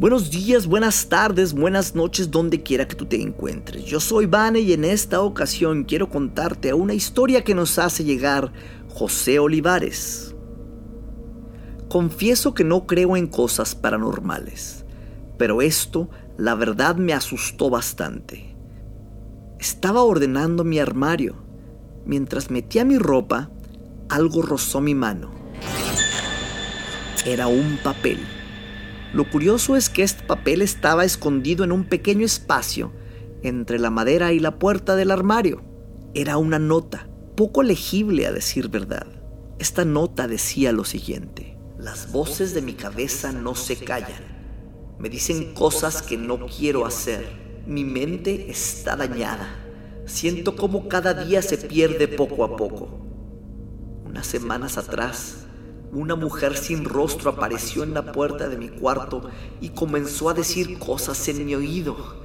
Buenos días, buenas tardes, buenas noches, donde quiera que tú te encuentres. Yo soy Vane y en esta ocasión quiero contarte una historia que nos hace llegar José Olivares. Confieso que no creo en cosas paranormales, pero esto la verdad me asustó bastante. Estaba ordenando mi armario. Mientras metía mi ropa, algo rozó mi mano. Era un papel. Lo curioso es que este papel estaba escondido en un pequeño espacio entre la madera y la puerta del armario. Era una nota, poco legible a decir verdad. Esta nota decía lo siguiente. Las voces de mi cabeza no se callan. Me dicen cosas que no quiero hacer. Mi mente está dañada. Siento como cada día se pierde poco a poco. Unas semanas atrás, una mujer sin rostro apareció en la puerta de mi cuarto y comenzó a decir cosas en mi oído.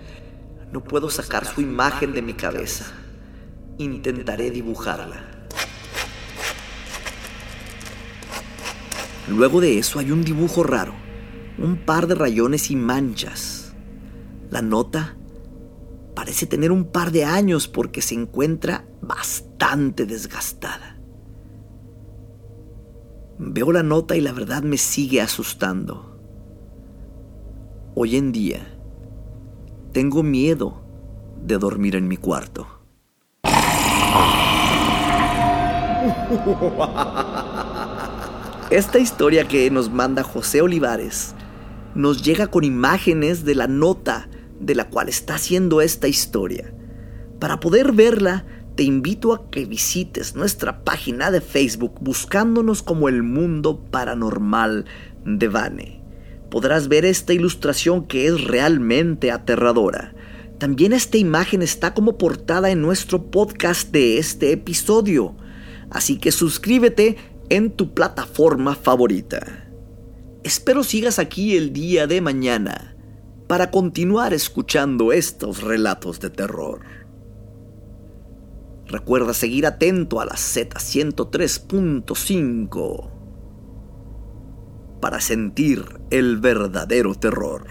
No puedo sacar su imagen de mi cabeza. Intentaré dibujarla. Luego de eso hay un dibujo raro, un par de rayones y manchas. La nota parece tener un par de años porque se encuentra bastante desgastada. Veo la nota y la verdad me sigue asustando. Hoy en día, tengo miedo de dormir en mi cuarto. Esta historia que nos manda José Olivares nos llega con imágenes de la nota de la cual está haciendo esta historia. Para poder verla, te invito a que visites nuestra página de Facebook buscándonos como el mundo paranormal de Vane. Podrás ver esta ilustración que es realmente aterradora. También esta imagen está como portada en nuestro podcast de este episodio. Así que suscríbete en tu plataforma favorita. Espero sigas aquí el día de mañana para continuar escuchando estos relatos de terror. Recuerda seguir atento a la Z103.5 para sentir el verdadero terror.